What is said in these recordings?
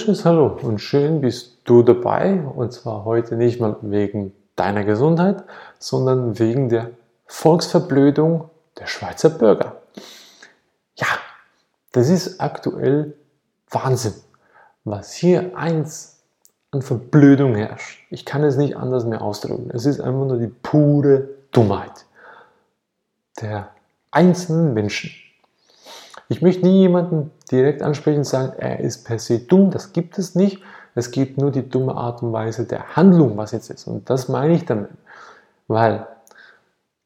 wunderschönes Hallo und schön bist du dabei und zwar heute nicht mal wegen deiner Gesundheit, sondern wegen der Volksverblödung der Schweizer Bürger. Ja, das ist aktuell Wahnsinn, was hier eins an Verblödung herrscht. Ich kann es nicht anders mehr ausdrücken. Es ist einfach nur die pure Dummheit der einzelnen Menschen. Ich möchte nie jemanden direkt ansprechen und sagen, er ist per se dumm. Das gibt es nicht. Es gibt nur die dumme Art und Weise der Handlung, was jetzt ist. Und das meine ich damit. Weil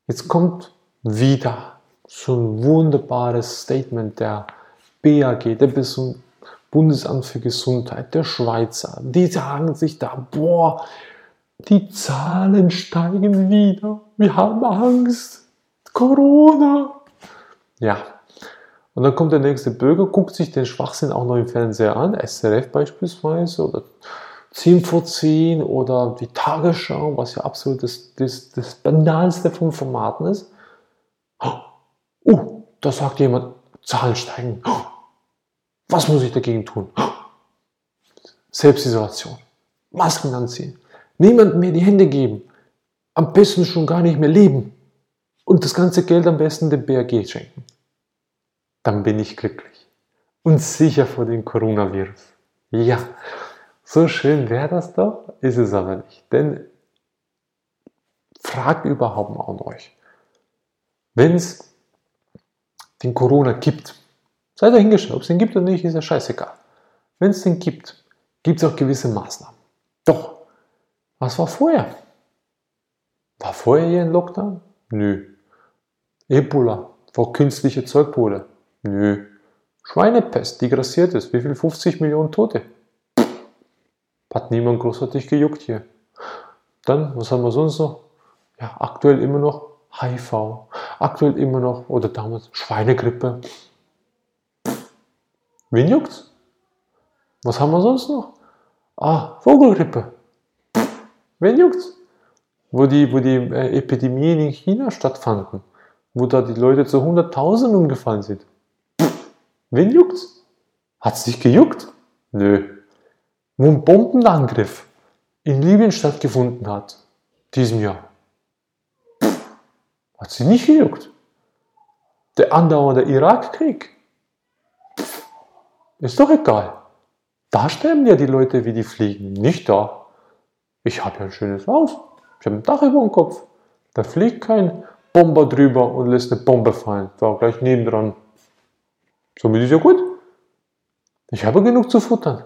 jetzt kommt wieder so ein wunderbares Statement der BAG, der Bundesamt für Gesundheit, der Schweizer. Die sagen sich da, boah, die Zahlen steigen wieder. Wir haben Angst. Corona. Ja, und dann kommt der nächste Bürger, guckt sich den Schwachsinn auch noch im Fernseher an, SRF beispielsweise oder 10 vor 10 oder die Tagesschau, was ja absolut das, das, das Banalste vom Formaten ist. Oh, da sagt jemand, Zahlen steigen. Was muss ich dagegen tun? Selbstisolation. Masken anziehen. Niemand mehr die Hände geben. Am besten schon gar nicht mehr leben. Und das ganze Geld am besten dem BRG schenken dann bin ich glücklich und sicher vor dem Coronavirus. Ja, so schön wäre das doch, ist es aber nicht. Denn fragt überhaupt mal an euch, wenn es den Corona gibt, seid dahingestellt, ob es den gibt oder nicht, ist ja scheißegal. Wenn es den gibt, gibt es auch gewisse Maßnahmen. Doch, was war vorher? War vorher hier ein Lockdown? Nö. Ebola, war künstliche Zeugpole. Nö. Schweinepest, die grassiert ist. Wie viel? 50 Millionen Tote. Hat niemand großartig gejuckt hier. Dann, was haben wir sonst noch? Ja, aktuell immer noch HIV. Aktuell immer noch, oder damals Schweinegrippe. Wen juckt's? Was haben wir sonst noch? Ah, Vogelgrippe. Wen juckt's? Wo die, wo die äh, Epidemien in China stattfanden, wo da die Leute zu 100.000 umgefallen sind. Wen juckt's? Hat's dich gejuckt? Nö. Wo ein Bombenangriff in Libyen stattgefunden hat, diesem Jahr, hat sie nicht gejuckt. Der andauernde Irakkrieg, ist doch egal. Da sterben ja die Leute wie die Fliegen, nicht da. Ich habe ja ein schönes Haus, ich habe ein Dach über dem Kopf. Da fliegt kein Bomber drüber und lässt eine Bombe fallen. Da gleich nebendran. Somit ist ja gut. Ich habe genug zu futtern.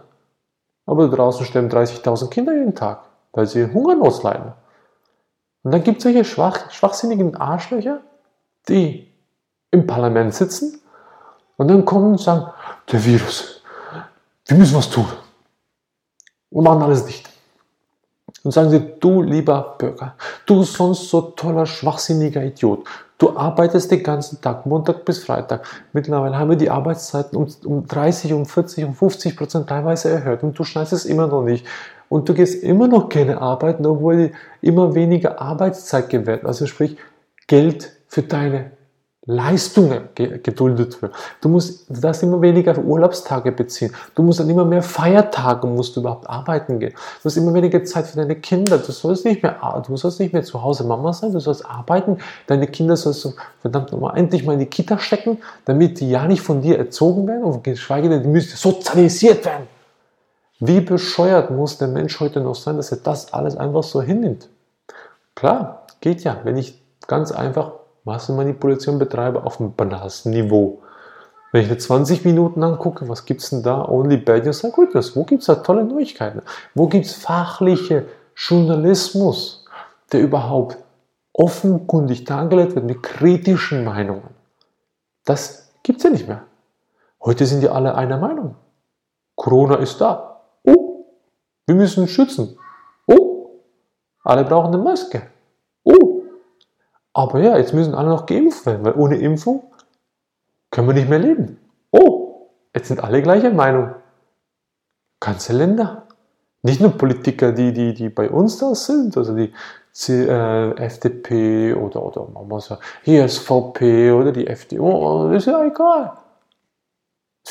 Aber draußen sterben 30.000 Kinder jeden Tag, weil sie Hungernot leiden. Und dann gibt es solche schwach, schwachsinnigen Arschlöcher, die im Parlament sitzen und dann kommen und sagen, der Virus, wir müssen was tun. Und machen alles dicht. Und sagen sie, du lieber Bürger, du sonst so toller, schwachsinniger Idiot, Du arbeitest den ganzen Tag, Montag bis Freitag. Mittlerweile haben wir die Arbeitszeiten um, um 30, um 40, um 50 Prozent teilweise erhöht und du schneidest es immer noch nicht. Und du gehst immer noch gerne arbeiten, obwohl immer weniger Arbeitszeit gewährt. Also sprich, Geld für deine Leistungen geduldet wird. Du musst, du darfst immer weniger Urlaubstage beziehen. Du musst dann immer mehr Feiertage, musst du überhaupt arbeiten gehen. Du hast immer weniger Zeit für deine Kinder. Du sollst nicht mehr, du sollst nicht mehr zu Hause Mama sein. Du sollst arbeiten. Deine Kinder sollst du verdammt nochmal endlich mal in die Kita stecken, damit die ja nicht von dir erzogen werden und geschweige denn, die müssen sozialisiert werden. Wie bescheuert muss der Mensch heute noch sein, dass er das alles einfach so hinnimmt? Klar, geht ja, wenn ich ganz einfach Massenmanipulation betreibe auf einem banalsten Niveau. Wenn ich mir 20 Minuten angucke, was gibt es denn da? Only Bad News and Good News. Wo gibt es da tolle Neuigkeiten? Wo gibt es fachliche Journalismus, der überhaupt offenkundig dargelegt wird mit kritischen Meinungen? Das gibt es ja nicht mehr. Heute sind ja alle einer Meinung. Corona ist da. Oh, wir müssen schützen. Oh, alle brauchen eine Maske. Oh, aber ja, jetzt müssen alle noch geimpft werden, weil ohne Impfung können wir nicht mehr leben. Oh, jetzt sind alle gleicher Meinung. Ganze Länder. Nicht nur Politiker, die, die, die bei uns da sind, also die äh, FDP oder, oder machen wir so, hier SVP oder die FDO, das ist ja egal.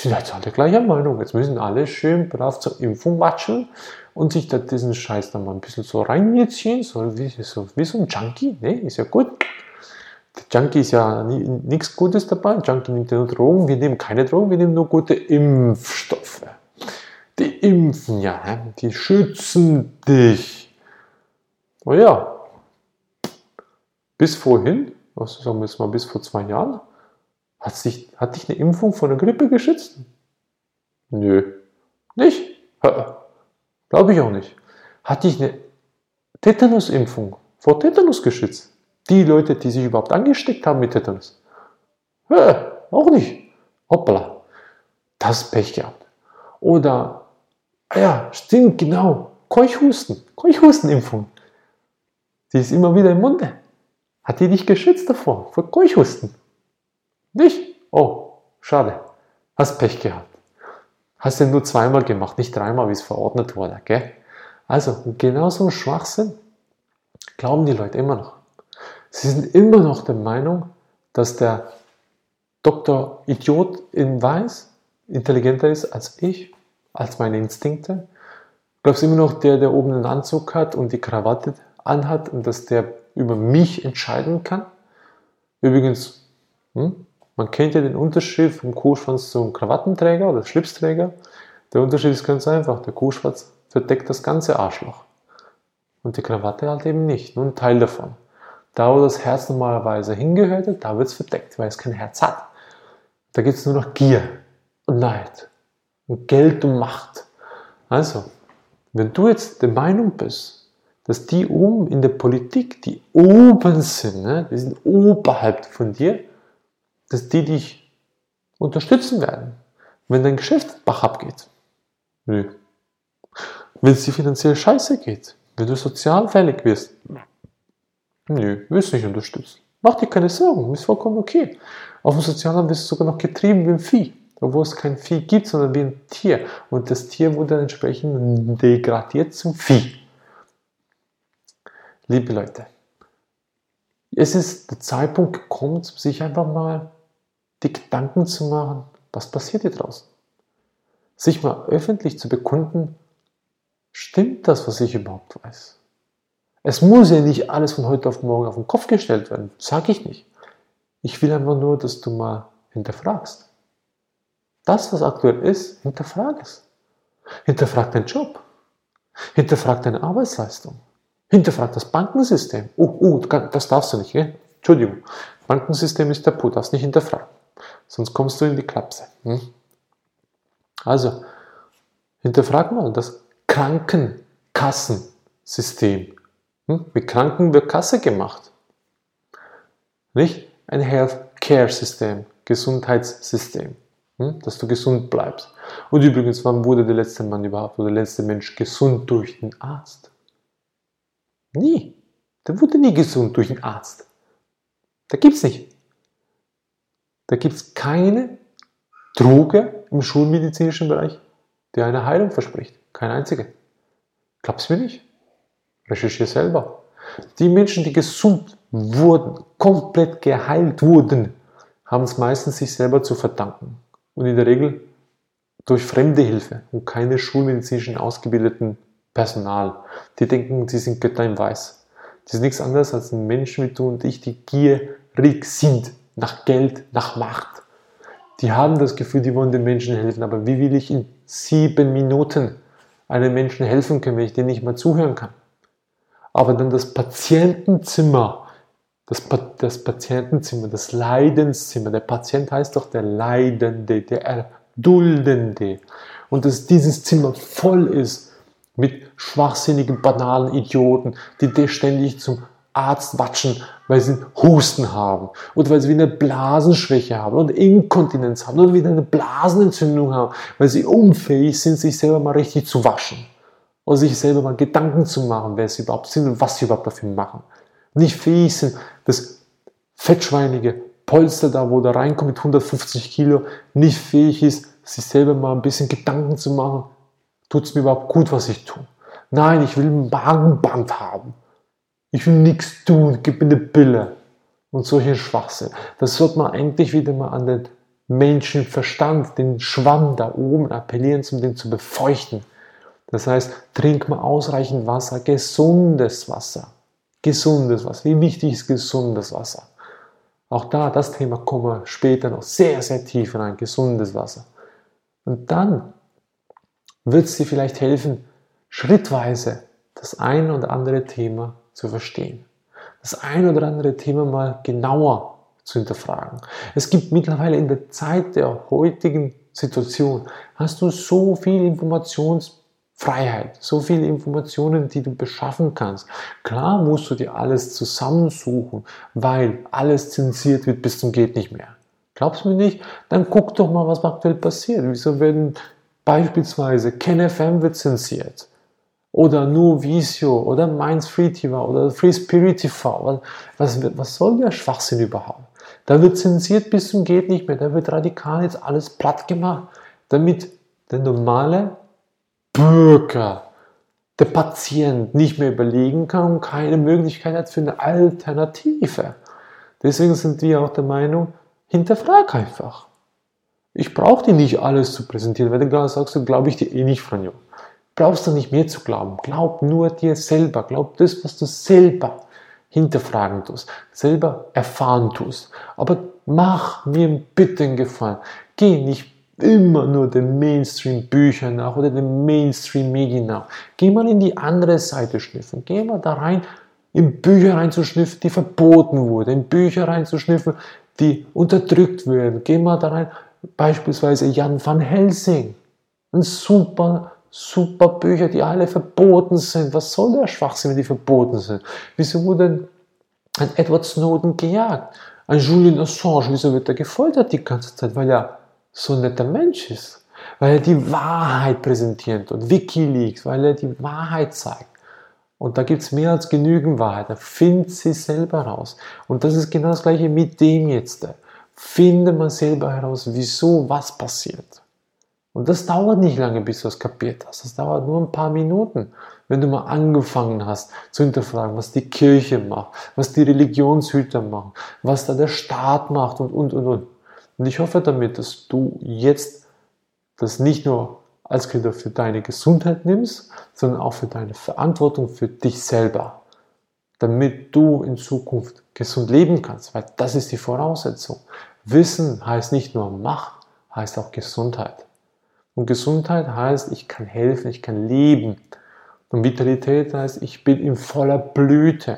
Sind jetzt alle gleicher Meinung. Jetzt müssen alle schön brav zur Impfung watschen und sich da diesen Scheiß dann mal ein bisschen so reinziehen, so wie, so wie so ein Junkie. Ne? Ist ja gut. Der Junkie ist ja nichts Gutes dabei. Junkie nimmt ja nur Drogen. Wir nehmen keine Drogen, wir nehmen nur gute Impfstoffe. Die impfen ja, die schützen dich. Oh ja, bis vorhin, was sagen wir jetzt mal bis vor zwei Jahren, hat, sich, hat dich eine Impfung vor der Grippe geschützt? Nö. Nicht? Glaube ich auch nicht. Hat dich eine Tetanusimpfung vor Tetanus geschützt? Die Leute, die sich überhaupt angesteckt haben mit Tetanus? Ja, auch nicht. Hoppala. Das Pech gehabt. Oder, ah ja, stimmt, genau. Keuchhusten. Keuchhustenimpfung. Die ist immer wieder im Munde. Hat die dich geschützt davor? Vor Keuchhusten? Nicht? Oh, schade. Hast Pech gehabt. Hast du nur zweimal gemacht, nicht dreimal, wie es verordnet wurde. Gell? Also, genau so ein Schwachsinn glauben die Leute immer noch. Sie sind immer noch der Meinung, dass der Doktor Idiot in Weiß intelligenter ist als ich, als meine Instinkte. Glaubst immer noch der, der oben einen Anzug hat und die Krawatte anhat und dass der über mich entscheiden kann? Übrigens, hm, man kennt ja den Unterschied vom Kuhschwanz zum Krawattenträger oder Schlipsträger. Der Unterschied ist ganz einfach. Der Kuhschwanz verdeckt das ganze Arschloch. Und die Krawatte halt eben nicht, nur ein Teil davon. Da, wo das Herz normalerweise hingehört, da wird es verdeckt, weil es kein Herz hat. Da gibt es nur noch Gier und Neid und Geld und Macht. Also, wenn du jetzt der Meinung bist, dass die oben in der Politik, die oben sind, ne, die sind oberhalb von dir, dass die dich unterstützen werden, wenn dein Geschäft bach abgeht. Nö. Wenn es dir finanziell scheiße geht, wenn du sozial fällig wirst. Nö, wirst du nicht unterstützen. Mach dir keine Sorgen, ist vollkommen okay. Auf dem Sozialamt wirst du sogar noch getrieben wie ein Vieh, obwohl es kein Vieh gibt, sondern wie ein Tier. Und das Tier wurde dann entsprechend degradiert zum Vieh. Liebe Leute, es ist der Zeitpunkt gekommen, sich einfach mal die Gedanken zu machen, was passiert hier draußen? Sich mal öffentlich zu bekunden, stimmt das, was ich überhaupt weiß? Es muss ja nicht alles von heute auf morgen auf den Kopf gestellt werden, sage ich nicht. Ich will einfach nur, dass du mal hinterfragst. Das, was aktuell ist, hinterfrag es. Hinterfrag deinen Job. Hinterfrag deine Arbeitsleistung. Hinterfrag das Bankensystem. Oh, oh, das darfst du nicht, gell? Entschuldigung. Bankensystem ist tabu, darfst nicht hinterfragen sonst kommst du in die Klapse. Hm? Also, hinterfrag mal das Krankenkassensystem. Hm? Mit Kranken wird Kasse gemacht. Nicht ein Healthcare-System, Gesundheitssystem, hm? dass du gesund bleibst. Und übrigens, wann wurde der letzte Mann überhaupt oder der letzte Mensch gesund durch den Arzt? Nie. Der wurde nie gesund durch den Arzt. Da gibt es nicht. Da gibt es keine Droge im schulmedizinischen Bereich, die eine Heilung verspricht. Keine einzige. Glaubst du mir nicht? Recherchiere selber. Die Menschen, die gesund wurden, komplett geheilt wurden, haben es meistens sich selber zu verdanken. Und in der Regel durch fremde Hilfe und keine schulmedizinischen ausgebildeten Personal. Die denken, sie sind Götter im Weiß. Das ist nichts anderes als ein Menschen wie du und ich, die gierig sind nach Geld, nach Macht. Die haben das Gefühl, die wollen den Menschen helfen, aber wie will ich in sieben Minuten einem Menschen helfen können, wenn ich denen nicht mal zuhören kann? Aber dann das Patientenzimmer, das, pa das Patientenzimmer, das Leidenszimmer, der Patient heißt doch der Leidende, der Erduldende. Und dass dieses Zimmer voll ist mit schwachsinnigen, banalen Idioten, die ständig zum Arzt watschen, weil sie Husten haben oder weil sie wieder eine Blasenschwäche haben oder Inkontinenz haben oder wieder eine Blasenentzündung haben, weil sie unfähig sind, sich selber mal richtig zu waschen oder sich selber mal Gedanken zu machen, wer sie überhaupt sind und was sie überhaupt dafür machen. Nicht fähig sind, das fettschweinige Polster da, wo da reinkommt mit 150 Kilo, nicht fähig ist, sich selber mal ein bisschen Gedanken zu machen, tut es mir überhaupt gut, was ich tue. Nein, ich will ein Magenband haben. Ich will nichts tun, gib mir eine Pille. Und solche Schwachsinn. Das sollte man eigentlich wieder mal an den Menschenverstand, den Schwamm da oben appellieren, um den zu befeuchten. Das heißt, trink mal ausreichend Wasser, gesundes Wasser. Gesundes Wasser. Wie wichtig ist gesundes Wasser? Auch da, das Thema kommen wir später noch sehr, sehr tief rein. Gesundes Wasser. Und dann wird es dir vielleicht helfen, schrittweise das ein oder andere Thema zu verstehen. Das ein oder andere Thema mal genauer zu hinterfragen. Es gibt mittlerweile in der Zeit der heutigen Situation, hast du so viel Informationsfreiheit, so viele Informationen, die du beschaffen kannst. Klar musst du dir alles zusammensuchen, weil alles zensiert wird bis zum geht nicht mehr. Glaubst du mir nicht? Dann guck doch mal, was aktuell passiert. Wieso werden beispielsweise KenFM wird zensiert? Oder nur Visio oder Free TV oder Free Spirit TV. Was, was soll der Schwachsinn überhaupt? Da wird zensiert bis zum geht nicht mehr. Da wird radikal jetzt alles platt gemacht, damit der normale Bürger, der Patient nicht mehr überlegen kann und keine Möglichkeit hat für eine Alternative. Deswegen sind wir auch der Meinung, hinterfrag einfach. Ich brauche dir nicht alles zu präsentieren. Wenn du gerade sagst, du glaube ich dir eh nicht, Franjo. Brauchst du nicht mehr zu glauben. Glaub nur dir selber. Glaub das, was du selber hinterfragen tust, selber erfahren tust. Aber mach mir bitte einen Gefallen. Geh nicht immer nur den Mainstream-Büchern nach oder den Mainstream-Medien nach. Geh mal in die andere Seite schniffen. Geh mal da rein, in Bücher reinzuschniffen, die verboten wurden, in Bücher reinzuschniffen, die unterdrückt werden. Geh mal da rein, beispielsweise Jan van Helsing. Ein super super Bücher, die alle verboten sind. Was soll der Schwachsinn, wenn die verboten sind? Wieso wurde ein Edward Snowden gejagt? Ein Julian Assange, wieso wird er gefoltert die ganze Zeit? Weil er so ein netter Mensch ist. Weil er die Wahrheit präsentiert und Wikileaks, weil er die Wahrheit zeigt. Und da gibt es mehr als genügend Wahrheit. Find sie selber raus. Und das ist genau das gleiche mit dem jetzt. Finde man selber heraus, wieso was passiert. Und das dauert nicht lange, bis du es kapiert hast. Das dauert nur ein paar Minuten, wenn du mal angefangen hast zu hinterfragen, was die Kirche macht, was die Religionshüter machen, was da der Staat macht und, und, und, und. Und ich hoffe damit, dass du jetzt das nicht nur als Kinder für deine Gesundheit nimmst, sondern auch für deine Verantwortung für dich selber, damit du in Zukunft gesund leben kannst, weil das ist die Voraussetzung. Wissen heißt nicht nur Macht, heißt auch Gesundheit. Und Gesundheit heißt, ich kann helfen, ich kann leben. Und Vitalität heißt, ich bin in voller Blüte.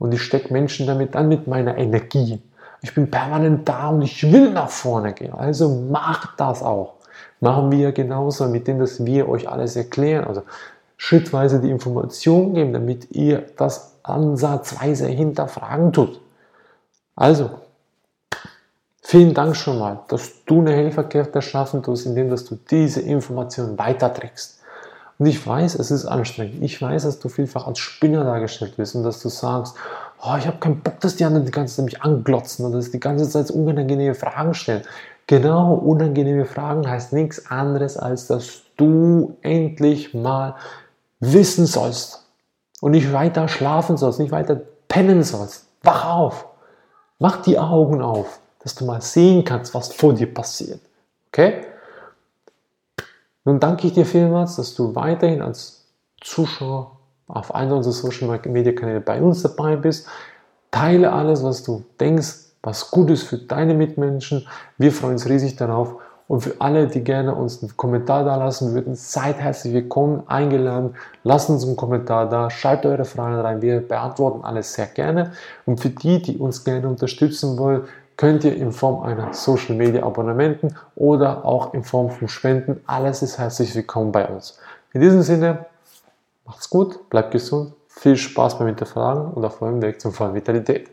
Und ich stecke Menschen damit an mit meiner Energie. Ich bin permanent da und ich will nach vorne gehen. Also macht das auch. Machen wir genauso, mit dem, dass wir euch alles erklären. Also schrittweise die Information geben, damit ihr das ansatzweise hinterfragen tut. Also, Vielen Dank schon mal, dass du eine Helferkräfte erschaffen tust, indem dass du diese Informationen weiterträgst. Und ich weiß, es ist anstrengend. Ich weiß, dass du vielfach als Spinner dargestellt wirst und dass du sagst, oh, ich habe keinen Bock, dass die anderen die ganze Zeit mich anglotzen und dass die ganze Zeit unangenehme Fragen stellen. Genau, unangenehme Fragen heißt nichts anderes, als dass du endlich mal wissen sollst und nicht weiter schlafen sollst, nicht weiter pennen sollst. Wach auf, mach die Augen auf dass du mal sehen kannst, was vor dir passiert. Okay? Nun danke ich dir vielmals, dass du weiterhin als Zuschauer auf einer unserer Social Media Kanäle bei uns dabei bist. Teile alles, was du denkst, was gut ist für deine Mitmenschen. Wir freuen uns riesig darauf. Und für alle, die gerne uns einen Kommentar da lassen würden, seid herzlich willkommen, eingeladen. Lasst uns einen Kommentar da, schreibt eure Fragen rein. Wir beantworten alles sehr gerne. Und für die, die uns gerne unterstützen wollen, könnt ihr in Form einer Social Media Abonnementen oder auch in Form von Spenden. Alles ist herzlich willkommen bei uns. In diesem Sinne, macht's gut, bleibt gesund, viel Spaß beim Hinterfragen und auf eurem Weg zur vollen Vitalität.